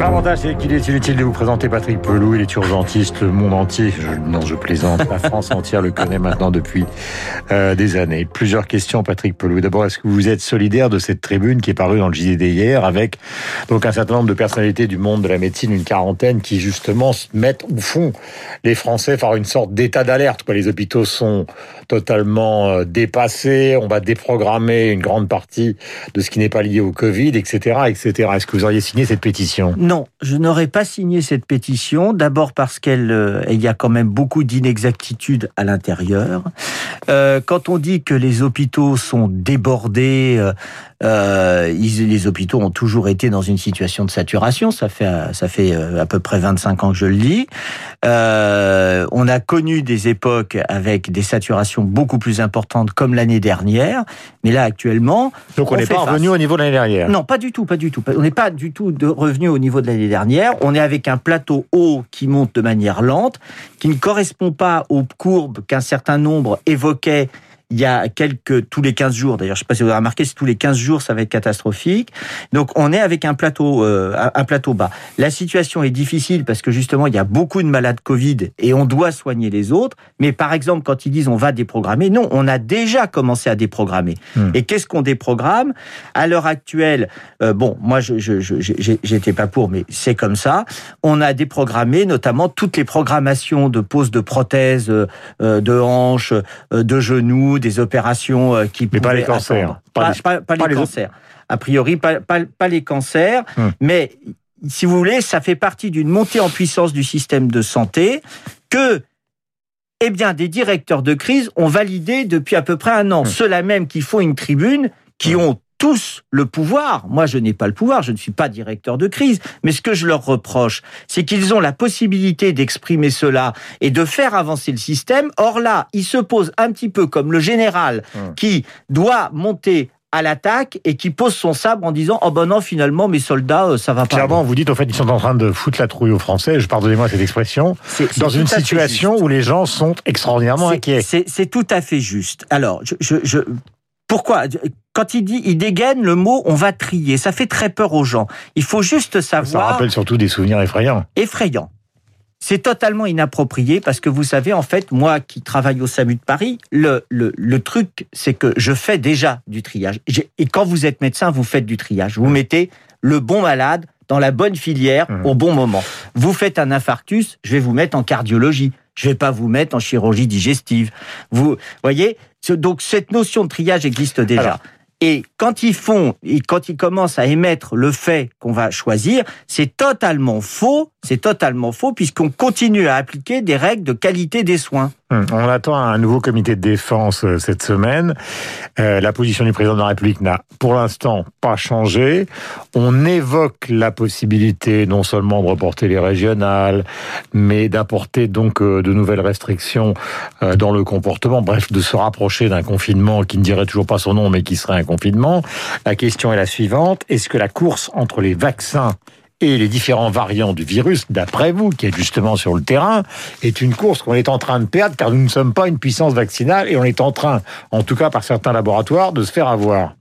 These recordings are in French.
L'avantage, c'est qu'il est inutile de vous présenter Patrick Pelou. Il est urgentiste, le monde entier. Je, non, je plaisante. La France entière le connaît maintenant depuis euh, des années. Plusieurs questions, Patrick Pelou. D'abord, est-ce que vous êtes solidaire de cette tribune qui est parue dans le JDD hier avec donc un certain nombre de personnalités du monde de la médecine, une quarantaine, qui justement mettent ou font les Français faire une sorte d'état d'alerte. Les hôpitaux sont totalement euh, dépassés. On va déprogrammer une grande partie de ce qui n'est pas lié au Covid, etc., etc. Est-ce que vous auriez signé cette pétition? Non, je n'aurais pas signé cette pétition. D'abord parce qu'elle, euh, il y a quand même beaucoup d'inexactitudes à l'intérieur. Euh, quand on dit que les hôpitaux sont débordés, euh, euh, les hôpitaux ont toujours été dans une situation de saturation. Ça fait ça fait à peu près 25 ans que je le dis. On a connu des époques avec des saturations beaucoup plus importantes, comme l'année dernière. Mais là, actuellement, donc on n'est pas revenu au niveau de l'année dernière. Non, pas du tout, pas du tout. On n'est pas du tout de revenu au niveau de l'année dernière. On est avec un plateau haut qui monte de manière lente, qui ne correspond pas aux courbes qu'un certain nombre évoquaient il y a quelques tous les 15 jours. D'ailleurs, je ne sais pas si vous avez remarqué, si tous les 15 jours, ça va être catastrophique. Donc, on est avec un plateau, euh, un plateau bas. La situation est difficile parce que justement, il y a beaucoup de malades Covid et on doit soigner les autres. Mais par exemple, quand ils disent on va déprogrammer, non, on a déjà commencé à déprogrammer. Hmm. Et qu'est-ce qu'on déprogramme? À l'heure actuelle, euh, bon, moi, je, je, j'étais pas pour, mais c'est comme ça. On a déprogrammé notamment toutes les programmations de pose de prothèses, euh, de hanches, de genoux des opérations euh, qui mais pas les cancers, pas, les, cancers. A priori, pas, les cancers, hum. mais si vous voulez, ça fait partie d'une montée en puissance du système de santé que eh bien, des directeurs de crise ont validé depuis à peu près un an. Hum. Ceux-là même qui font une tribune, qui hum. ont tous le pouvoir. Moi, je n'ai pas le pouvoir, je ne suis pas directeur de crise. Mais ce que je leur reproche, c'est qu'ils ont la possibilité d'exprimer cela et de faire avancer le système. Or là, ils se posent un petit peu comme le général hum. qui doit monter à l'attaque et qui pose son sabre en disant oh ben non finalement mes soldats euh, ça va pas. Clairement vous dites en fait ils sont en train de foutre la trouille aux Français. Je pardonnez-moi cette expression. dans une situation où les gens sont extraordinairement inquiets. C'est tout à fait juste. Alors je, je, je pourquoi? Quand il dit, il dégaine le mot on va trier, ça fait très peur aux gens. Il faut juste savoir. Ça rappelle surtout des souvenirs effrayants. Effrayants. C'est totalement inapproprié parce que vous savez, en fait, moi qui travaille au SAMU de Paris, le, le, le truc, c'est que je fais déjà du triage. Et quand vous êtes médecin, vous faites du triage. Vous mettez le bon malade dans la bonne filière mmh. au bon moment. Vous faites un infarctus, je vais vous mettre en cardiologie. Je vais pas vous mettre en chirurgie digestive. Vous voyez, donc cette notion de triage existe déjà. Et quand ils font, quand ils commencent à émettre le fait qu'on va choisir, c'est totalement faux. C'est totalement faux puisqu'on continue à appliquer des règles de qualité des soins. Hum, on attend un nouveau comité de défense euh, cette semaine. Euh, la position du président de la République n'a pour l'instant pas changé. On évoque la possibilité non seulement de reporter les régionales, mais d'apporter donc euh, de nouvelles restrictions dans le comportement, bref, de se rapprocher d'un confinement qui ne dirait toujours pas son nom, mais qui serait un confinement. La question est la suivante. Est-ce que la course entre les vaccins et les différents variants du virus, d'après vous, qui êtes justement sur le terrain, est une course qu'on est en train de perdre car nous ne sommes pas une puissance vaccinale et on est en train, en tout cas par certains laboratoires, de se faire avoir?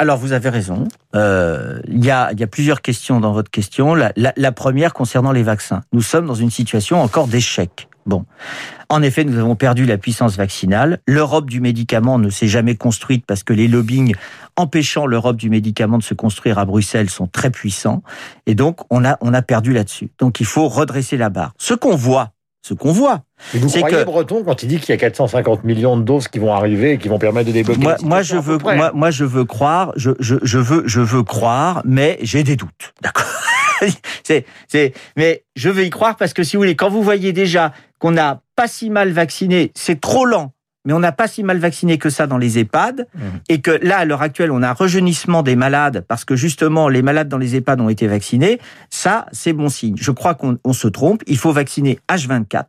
Alors vous avez raison. Euh, il y, a, plusieurs questions dans votre question. La première concernant les vaccins. Nous sommes dans une situation encore d'échec. Bon. En effet, nous avons perdu la puissance vaccinale. L'Europe du médicament ne s'est jamais construite parce que les lobbying empêchant l'Europe du médicament de se construire à Bruxelles sont très puissants. Et donc, on a, on a perdu là-dessus. Donc, il faut redresser la barre. Ce qu'on voit, ce qu'on voit. vous croyez que... Breton quand il dit qu'il y a 450 millions de doses qui vont arriver et qui vont permettre de débloquer Moi, moi je veux, moi, moi, je veux croire, je, je, je veux, je veux croire, mais j'ai des doutes. D'accord. c'est, c'est, mais je veux y croire parce que si vous voulez, quand vous voyez déjà qu'on n'a pas si mal vacciné, c'est trop lent mais on n'a pas si mal vacciné que ça dans les EHPAD, mmh. et que là, à l'heure actuelle, on a un rejeunissement des malades, parce que justement, les malades dans les EHPAD ont été vaccinés, ça, c'est bon signe. Je crois qu'on se trompe, il faut vacciner H24,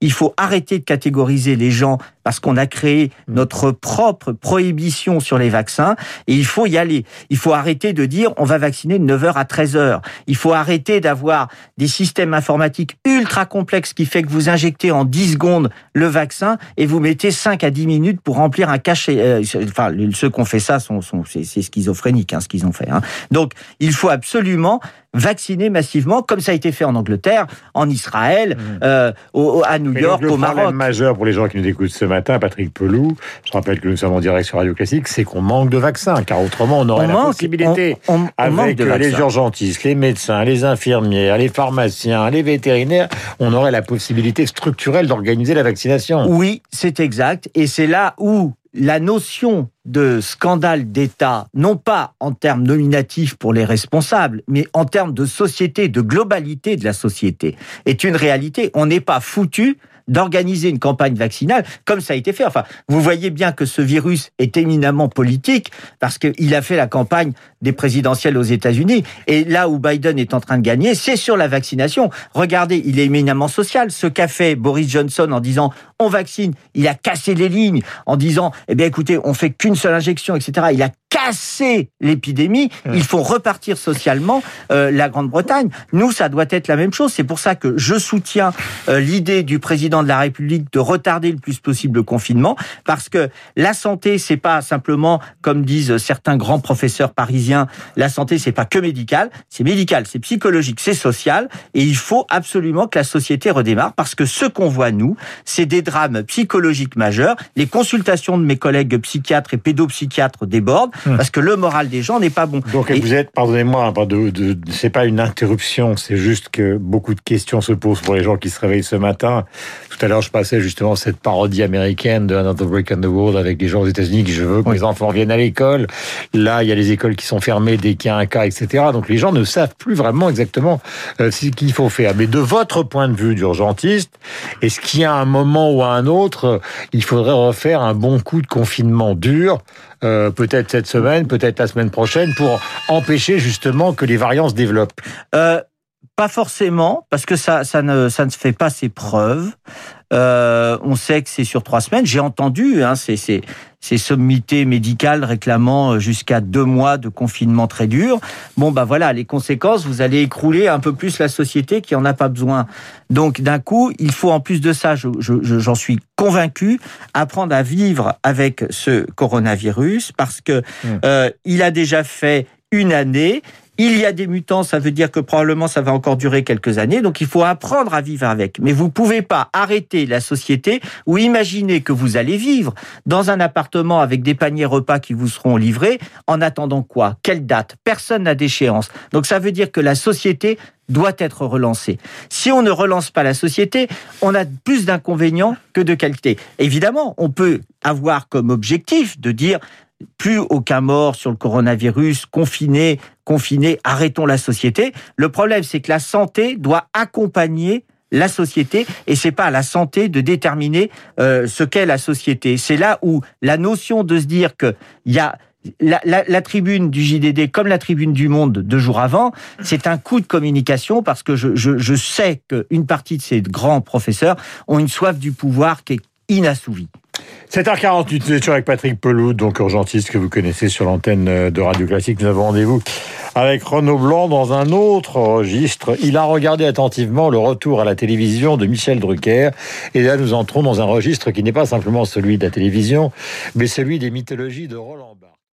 il faut arrêter de catégoriser les gens, parce qu'on a créé mmh. notre propre prohibition sur les vaccins, et il faut y aller. Il faut arrêter de dire, on va vacciner de 9h à 13h. Il faut arrêter d'avoir des systèmes informatiques ultra complexes qui fait que vous injectez en 10 secondes le vaccin, et vous mettez 5 5 à 10 minutes pour remplir un cachet. Euh, enfin, ceux qui ont fait ça sont c'est schizophrénique, hein, ce qu'ils ont fait. Hein. Donc, il faut absolument vacciner massivement, comme ça a été fait en Angleterre, en Israël, mmh. euh, à New York, au Maroc. Le problème majeur pour les gens qui nous écoutent ce matin, Patrick Pelou, je rappelle que nous sommes en direct sur Radio Classique, c'est qu'on manque de vaccins, car autrement on aurait la possibilité, avec les urgentistes, les médecins, les infirmières, les pharmaciens, les vétérinaires, on aurait la possibilité structurelle d'organiser la vaccination. Oui, c'est exact, et c'est là où la notion de scandale d'État, non pas en termes nominatifs pour les responsables, mais en termes de société, de globalité de la société, est une réalité. On n'est pas foutu d'organiser une campagne vaccinale comme ça a été fait. Enfin, vous voyez bien que ce virus est éminemment politique parce qu'il a fait la campagne des présidentielles aux États-Unis. Et là où Biden est en train de gagner, c'est sur la vaccination. Regardez, il est éminemment social. Ce qu'a fait Boris Johnson en disant on vaccine, il a cassé les lignes en disant eh bien écoutez, on fait qu'une seule injection, etc. Il a cassé l'épidémie. Il faut repartir socialement euh, la Grande-Bretagne. Nous, ça doit être la même chose. C'est pour ça que je soutiens euh, l'idée du président de la République de retarder le plus possible le confinement, parce que la santé, c'est pas simplement, comme disent certains grands professeurs parisiens, la santé, c'est pas que médical, c'est médical, c'est psychologique, c'est social, et il faut absolument que la société redémarre, parce que ce qu'on voit nous, c'est des drames psychologiques majeurs. Les consultations de mes collègues psychiatres et pédopsychiatres débordent. Hum. parce que le moral des gens n'est pas bon. Donc vous êtes, pardonnez-moi, de, de, c'est pas une interruption, c'est juste que beaucoup de questions se posent pour les gens qui se réveillent ce matin. Tout à l'heure, je passais justement cette parodie américaine de Another Break in the World avec les gens aux États-Unis qui je veux que les enfants viennent à l'école. Là, il y a les écoles qui sont fermées dès qu'il y a un cas, etc. Donc les gens ne savent plus vraiment exactement euh, ce qu'il faut faire. Mais de votre point de vue d'urgentiste, est-ce qu'il y a un moment un autre, il faudrait refaire un bon coup de confinement dur euh, peut-être cette semaine, peut-être la semaine prochaine, pour empêcher justement que les variants se développent euh, Pas forcément, parce que ça, ça, ne, ça ne fait pas ses preuves. Euh, on sait que c'est sur trois semaines. J'ai entendu hein, ces, ces, ces, sommités médicales réclamant jusqu'à deux mois de confinement très dur. Bon, bah voilà, les conséquences, vous allez écrouler un peu plus la société qui en a pas besoin. Donc, d'un coup, il faut en plus de ça, j'en je, je, suis convaincu, apprendre à vivre avec ce coronavirus parce que mmh. euh, il a déjà fait une année il y a des mutants, ça veut dire que probablement ça va encore durer quelques années, donc il faut apprendre à vivre avec. Mais vous pouvez pas arrêter la société ou imaginer que vous allez vivre dans un appartement avec des paniers repas qui vous seront livrés en attendant quoi? Quelle date? Personne n'a d'échéance. Donc ça veut dire que la société doit être relancée. Si on ne relance pas la société, on a plus d'inconvénients que de qualité. Évidemment, on peut avoir comme objectif de dire plus aucun mort sur le coronavirus, confiné, confiné, arrêtons la société. Le problème, c'est que la santé doit accompagner la société et c'est pas à la santé de déterminer euh, ce qu'est la société. C'est là où la notion de se dire que il y a la, tribune du JDD comme la tribune du Monde deux jours avant, c'est un coup de communication parce que je, je, sais qu'une partie de ces grands professeurs ont une soif du pouvoir qui est inassouvi. 7h48, nous étions avec Patrick Pelou, donc urgentiste que vous connaissez sur l'antenne de Radio Classique. Nous avons rendez-vous avec Renaud Blanc dans un autre registre. Il a regardé attentivement le retour à la télévision de Michel Drucker. Et là, nous entrons dans un registre qui n'est pas simplement celui de la télévision, mais celui des mythologies de Roland